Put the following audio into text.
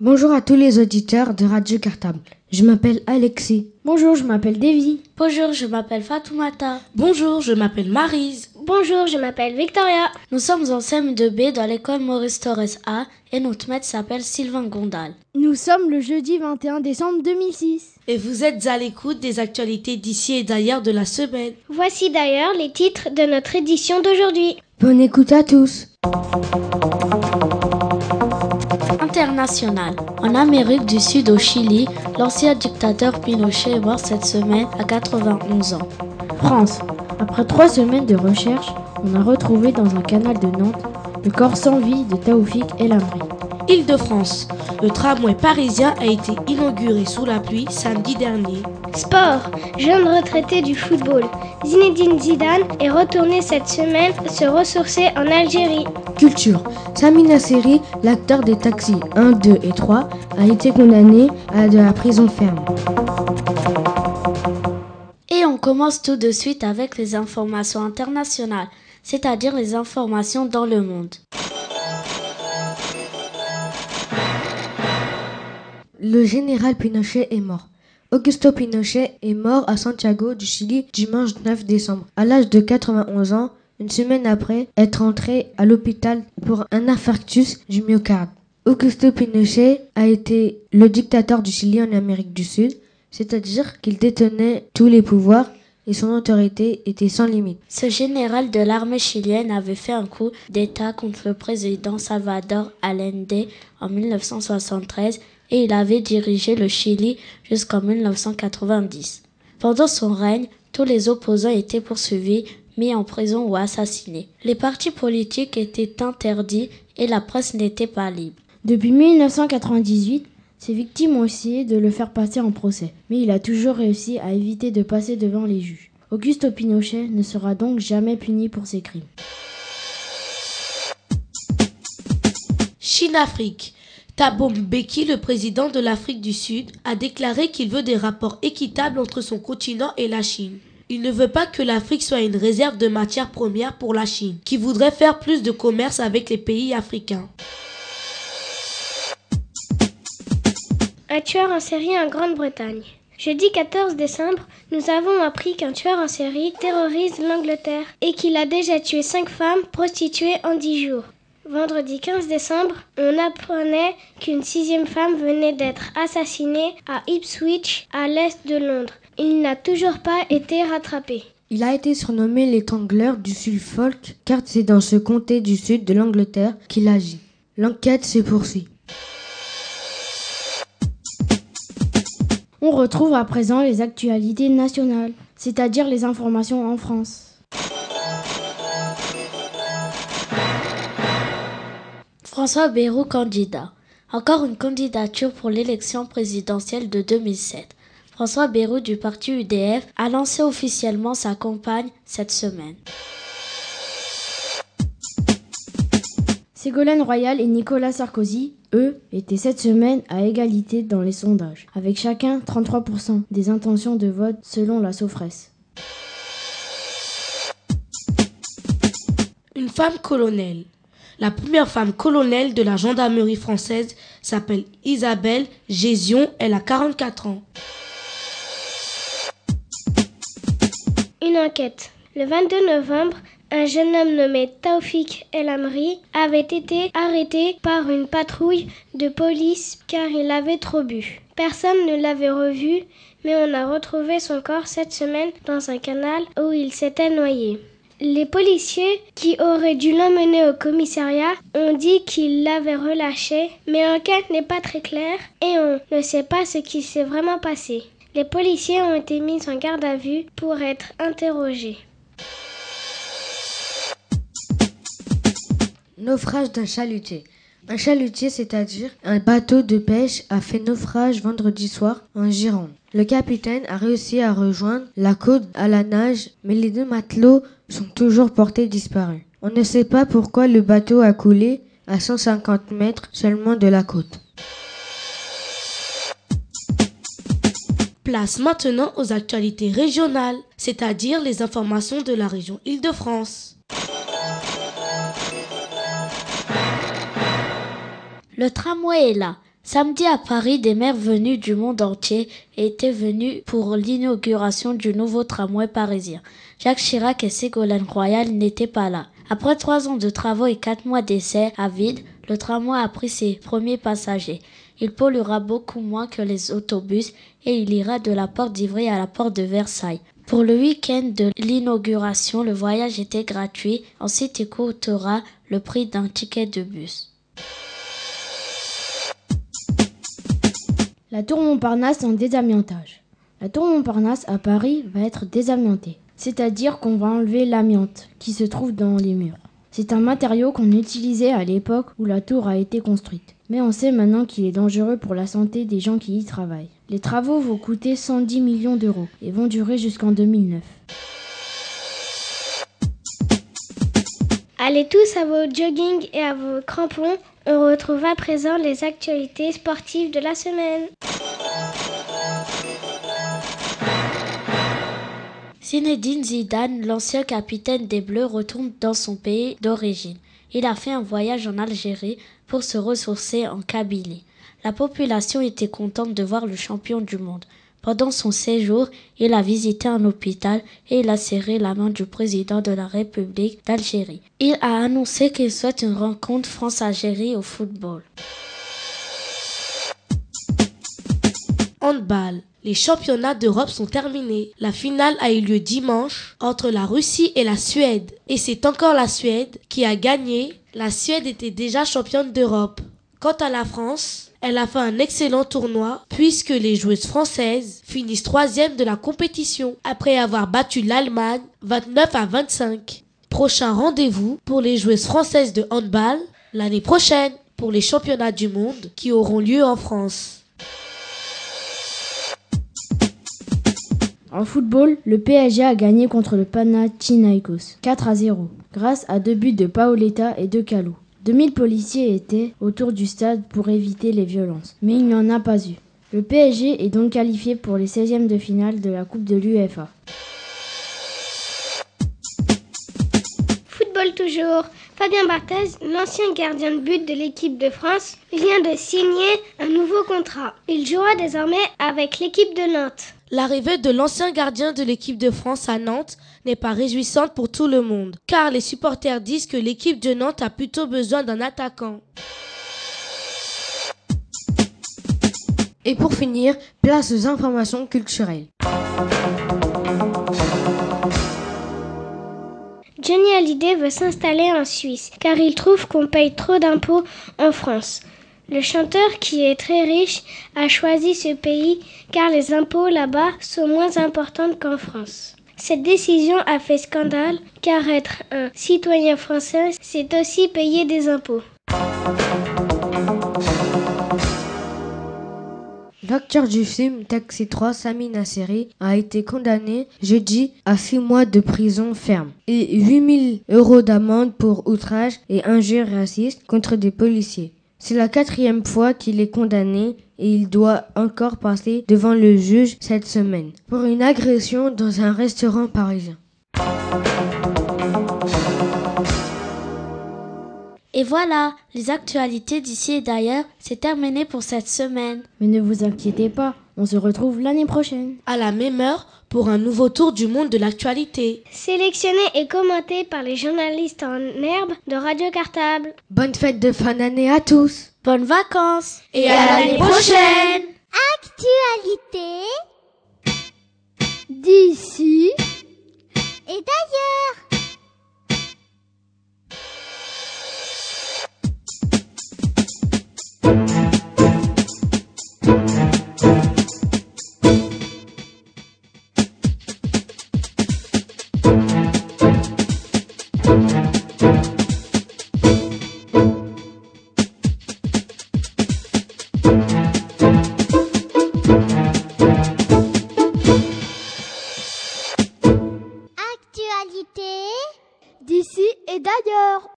Bonjour à tous les auditeurs de Radio Cartable. Je m'appelle Alexis. Bonjour, je m'appelle Davy. Bonjour, je m'appelle Fatoumata. Bonjour, je m'appelle Marise. Bonjour, je m'appelle Victoria. Nous sommes en CM2B dans l'école Maurice Torres A et notre maître s'appelle Sylvain Gondal. Nous sommes le jeudi 21 décembre 2006. Et vous êtes à l'écoute des actualités d'ici et d'ailleurs de la semaine. Voici d'ailleurs les titres de notre édition d'aujourd'hui. Bonne écoute à tous. International. En Amérique du Sud au Chili, l'ancien dictateur Pinochet est mort cette semaine à 91 ans. France. Après trois semaines de recherche, on a retrouvé dans un canal de Nantes le corps sans vie de Taoufik El Amri. Île-de-France. Le tramway parisien a été inauguré sous la pluie samedi dernier. Sport. Jeune retraité du football. Zinedine Zidane est retourné cette semaine se ressourcer en Algérie. Culture. Sami Nasseri, l'acteur des taxis 1, 2 et 3, a été condamné à de la prison ferme. Et on commence tout de suite avec les informations internationales, c'est-à-dire les informations dans le monde. Le général Pinochet est mort. Augusto Pinochet est mort à Santiago du Chili dimanche 9 décembre, à l'âge de 91 ans, une semaine après être entré à l'hôpital pour un infarctus du myocarde. Augusto Pinochet a été le dictateur du Chili en Amérique du Sud, c'est-à-dire qu'il détenait tous les pouvoirs et son autorité était sans limite. Ce général de l'armée chilienne avait fait un coup d'État contre le président Salvador Allende en 1973 et il avait dirigé le Chili jusqu'en 1990. Pendant son règne, tous les opposants étaient poursuivis, mis en prison ou assassinés. Les partis politiques étaient interdits et la presse n'était pas libre. Depuis 1998, ses victimes ont essayé de le faire passer en procès, mais il a toujours réussi à éviter de passer devant les juges. Augusto Pinochet ne sera donc jamais puni pour ses crimes. Chine-Afrique. Thabo Mbeki, le président de l'Afrique du Sud, a déclaré qu'il veut des rapports équitables entre son continent et la Chine. Il ne veut pas que l'Afrique soit une réserve de matières premières pour la Chine, qui voudrait faire plus de commerce avec les pays africains. Un tueur en série en Grande-Bretagne. Jeudi 14 décembre, nous avons appris qu'un tueur en série terrorise l'Angleterre et qu'il a déjà tué cinq femmes prostituées en dix jours. Vendredi 15 décembre, on apprenait qu'une sixième femme venait d'être assassinée à Ipswich, à l'est de Londres. Il n'a toujours pas été rattrapé. Il a été surnommé l'étrangleur du Suffolk car c'est dans ce comté du sud de l'Angleterre qu'il agit. L'enquête se poursuit. On retrouve à présent les actualités nationales, c'est-à-dire les informations en France. François Bayrou candidat. Encore une candidature pour l'élection présidentielle de 2007. François Bayrou du parti UDF a lancé officiellement sa campagne cette semaine. Ségolène Royal et Nicolas Sarkozy, eux, étaient cette semaine à égalité dans les sondages, avec chacun 33% des intentions de vote selon la Sofres. Une femme colonel. La première femme colonel de la gendarmerie française s'appelle Isabelle Gésion, elle a 44 ans. Une enquête. Le 22 novembre, un jeune homme nommé Taufik El Amri avait été arrêté par une patrouille de police car il avait trop bu. Personne ne l'avait revu, mais on a retrouvé son corps cette semaine dans un canal où il s'était noyé. Les policiers qui auraient dû l'emmener au commissariat ont dit qu'ils l'avaient relâché, mais l'enquête n'est pas très claire et on ne sait pas ce qui s'est vraiment passé. Les policiers ont été mis en garde à vue pour être interrogés. Naufrage d'un chalutier. Un chalutier, c'est-à-dire un bateau de pêche, a fait naufrage vendredi soir en Gironde. Le capitaine a réussi à rejoindre la côte à la nage, mais les deux matelots sont toujours portés disparus. On ne sait pas pourquoi le bateau a coulé à 150 mètres seulement de la côte. Place maintenant aux actualités régionales, c'est-à-dire les informations de la région Île-de-France. Le tramway est là. Samedi à Paris, des maires venus du monde entier étaient venus pour l'inauguration du nouveau tramway parisien. Jacques Chirac et Ségolène Royal n'étaient pas là. Après trois ans de travaux et quatre mois d'essais à vide, le tramway a pris ses premiers passagers. Il polluera beaucoup moins que les autobus et il ira de la porte d'Ivry à la porte de Versailles. Pour le week-end de l'inauguration, le voyage était gratuit. Ensuite, il coûtera le prix d'un ticket de bus. La tour Montparnasse en désamiantage. La tour Montparnasse à Paris va être désamiantée, c'est-à-dire qu'on va enlever l'amiante qui se trouve dans les murs. C'est un matériau qu'on utilisait à l'époque où la tour a été construite. Mais on sait maintenant qu'il est dangereux pour la santé des gens qui y travaillent. Les travaux vont coûter 110 millions d'euros et vont durer jusqu'en 2009. Allez tous à vos jogging et à vos crampons. On retrouve à présent les actualités sportives de la semaine. Zinedine Zidane, l'ancien capitaine des Bleus, retourne dans son pays d'origine. Il a fait un voyage en Algérie pour se ressourcer en Kabylie. La population était contente de voir le champion du monde. Pendant son séjour, il a visité un hôpital et il a serré la main du président de la République d'Algérie. Il a annoncé qu'il souhaite une rencontre France-Algérie au football. Handball. Les championnats d'Europe sont terminés. La finale a eu lieu dimanche entre la Russie et la Suède. Et c'est encore la Suède qui a gagné. La Suède était déjà championne d'Europe. Quant à la France, elle a fait un excellent tournoi puisque les joueuses françaises finissent troisième de la compétition après avoir battu l'Allemagne 29 à 25. Prochain rendez-vous pour les joueuses françaises de handball l'année prochaine pour les championnats du monde qui auront lieu en France. En football, le PSG a gagné contre le Panathinaikos 4 à 0 grâce à deux buts de Paoletta et de Calou. 2000 policiers étaient autour du stade pour éviter les violences, mais il n'y en a pas eu. Le PSG est donc qualifié pour les 16e de finale de la Coupe de l'UEFA. Football toujours. Fabien Barthez, l'ancien gardien de but de l'équipe de France, vient de signer un nouveau contrat. Il jouera désormais avec l'équipe de Nantes. L'arrivée de l'ancien gardien de l'équipe de France à Nantes n'est pas réjouissante pour tout le monde, car les supporters disent que l'équipe de Nantes a plutôt besoin d'un attaquant. Et pour finir, place aux informations culturelles. Johnny Hallyday veut s'installer en Suisse car il trouve qu'on paye trop d'impôts en France. Le chanteur, qui est très riche, a choisi ce pays car les impôts là-bas sont moins importants qu'en France. Cette décision a fait scandale car être un citoyen français, c'est aussi payer des impôts. L'acteur du film Taxi 3, Sami Nasseri, a été condamné jeudi à 6 mois de prison ferme et 8000 euros d'amende pour outrage et injures racistes contre des policiers. C'est la quatrième fois qu'il est condamné et il doit encore passer devant le juge cette semaine pour une agression dans un restaurant parisien. Et voilà, les actualités d'ici et d'ailleurs, c'est terminé pour cette semaine. Mais ne vous inquiétez pas, on se retrouve l'année prochaine. À la même heure pour un nouveau tour du monde de l'actualité. Sélectionné et commenté par les journalistes en herbe de Radio Cartable. Bonne fête de fin d'année à tous. Bonnes vacances Et à l'année prochaine Actualité D'ici